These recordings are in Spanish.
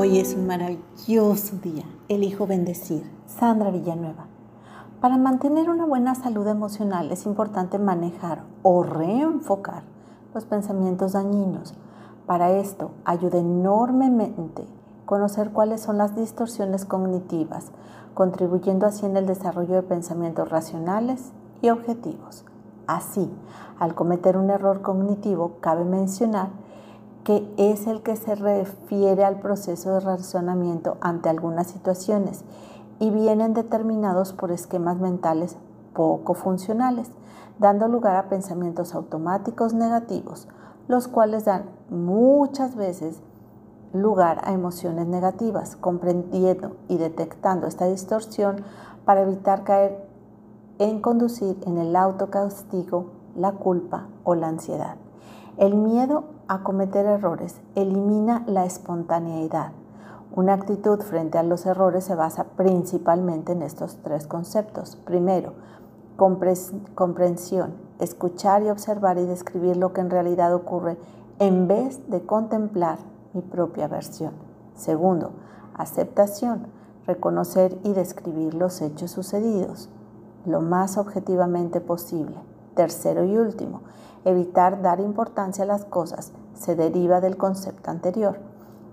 Hoy es un maravilloso día. Elijo bendecir. Sandra Villanueva. Para mantener una buena salud emocional es importante manejar o reenfocar los pensamientos dañinos. Para esto ayuda enormemente conocer cuáles son las distorsiones cognitivas, contribuyendo así en el desarrollo de pensamientos racionales y objetivos. Así, al cometer un error cognitivo, cabe mencionar que es el que se refiere al proceso de razonamiento ante algunas situaciones y vienen determinados por esquemas mentales poco funcionales, dando lugar a pensamientos automáticos negativos, los cuales dan muchas veces lugar a emociones negativas, comprendiendo y detectando esta distorsión para evitar caer en conducir en el autocastigo, la culpa o la ansiedad. El miedo a cometer errores elimina la espontaneidad. Una actitud frente a los errores se basa principalmente en estos tres conceptos. Primero, comprensión, escuchar y observar y describir lo que en realidad ocurre en vez de contemplar mi propia versión. Segundo, aceptación, reconocer y describir los hechos sucedidos lo más objetivamente posible. Tercero y último, evitar dar importancia a las cosas se deriva del concepto anterior.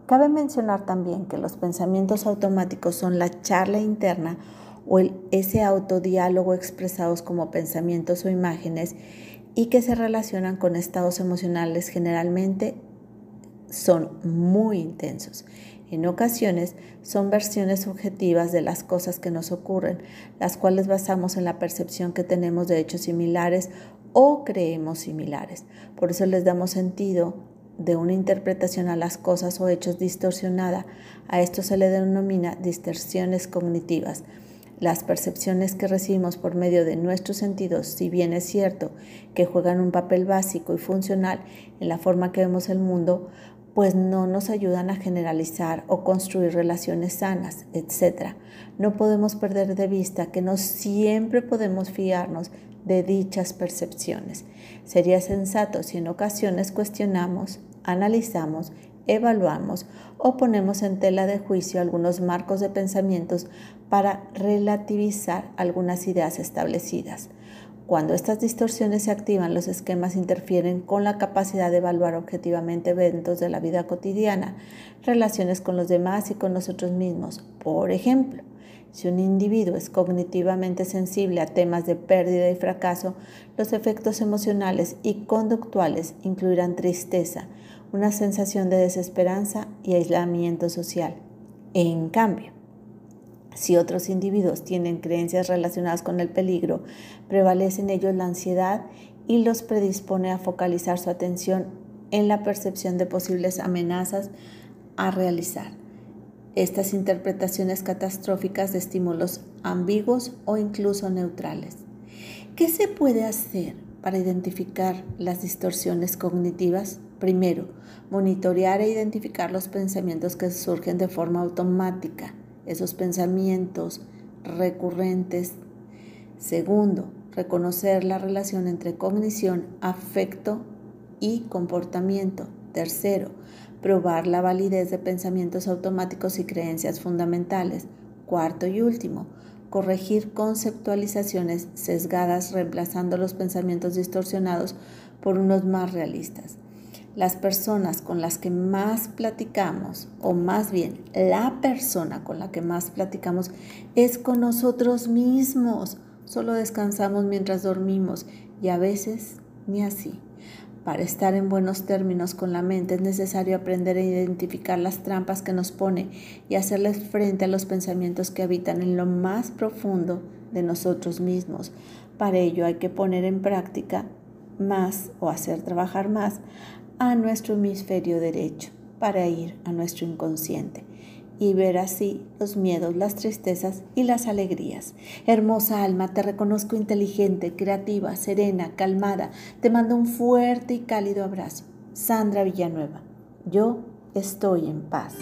Cabe mencionar también que los pensamientos automáticos son la charla interna o el, ese autodiálogo expresados como pensamientos o imágenes y que se relacionan con estados emocionales generalmente son muy intensos. En ocasiones son versiones subjetivas de las cosas que nos ocurren, las cuales basamos en la percepción que tenemos de hechos similares o creemos similares. Por eso les damos sentido de una interpretación a las cosas o hechos distorsionada. A esto se le denomina distorsiones cognitivas. Las percepciones que recibimos por medio de nuestros sentidos, si bien es cierto que juegan un papel básico y funcional en la forma que vemos el mundo, pues no nos ayudan a generalizar o construir relaciones sanas, etc. No podemos perder de vista que no siempre podemos fiarnos de dichas percepciones. Sería sensato si en ocasiones cuestionamos, analizamos, evaluamos o ponemos en tela de juicio algunos marcos de pensamientos para relativizar algunas ideas establecidas. Cuando estas distorsiones se activan, los esquemas interfieren con la capacidad de evaluar objetivamente eventos de la vida cotidiana, relaciones con los demás y con nosotros mismos. Por ejemplo, si un individuo es cognitivamente sensible a temas de pérdida y fracaso, los efectos emocionales y conductuales incluirán tristeza, una sensación de desesperanza y aislamiento social. En cambio, si otros individuos tienen creencias relacionadas con el peligro, prevalece en ellos la ansiedad y los predispone a focalizar su atención en la percepción de posibles amenazas a realizar. Estas interpretaciones catastróficas de estímulos ambiguos o incluso neutrales. ¿Qué se puede hacer para identificar las distorsiones cognitivas? Primero, monitorear e identificar los pensamientos que surgen de forma automática esos pensamientos recurrentes. Segundo, reconocer la relación entre cognición, afecto y comportamiento. Tercero, probar la validez de pensamientos automáticos y creencias fundamentales. Cuarto y último, corregir conceptualizaciones sesgadas reemplazando los pensamientos distorsionados por unos más realistas las personas con las que más platicamos, o más bien la persona con la que más platicamos, es con nosotros mismos. Solo descansamos mientras dormimos y a veces ni así. Para estar en buenos términos con la mente es necesario aprender a identificar las trampas que nos pone y hacerles frente a los pensamientos que habitan en lo más profundo de nosotros mismos. Para ello hay que poner en práctica más o hacer trabajar más a nuestro hemisferio derecho para ir a nuestro inconsciente y ver así los miedos, las tristezas y las alegrías. Hermosa alma, te reconozco inteligente, creativa, serena, calmada. Te mando un fuerte y cálido abrazo. Sandra Villanueva, yo estoy en paz.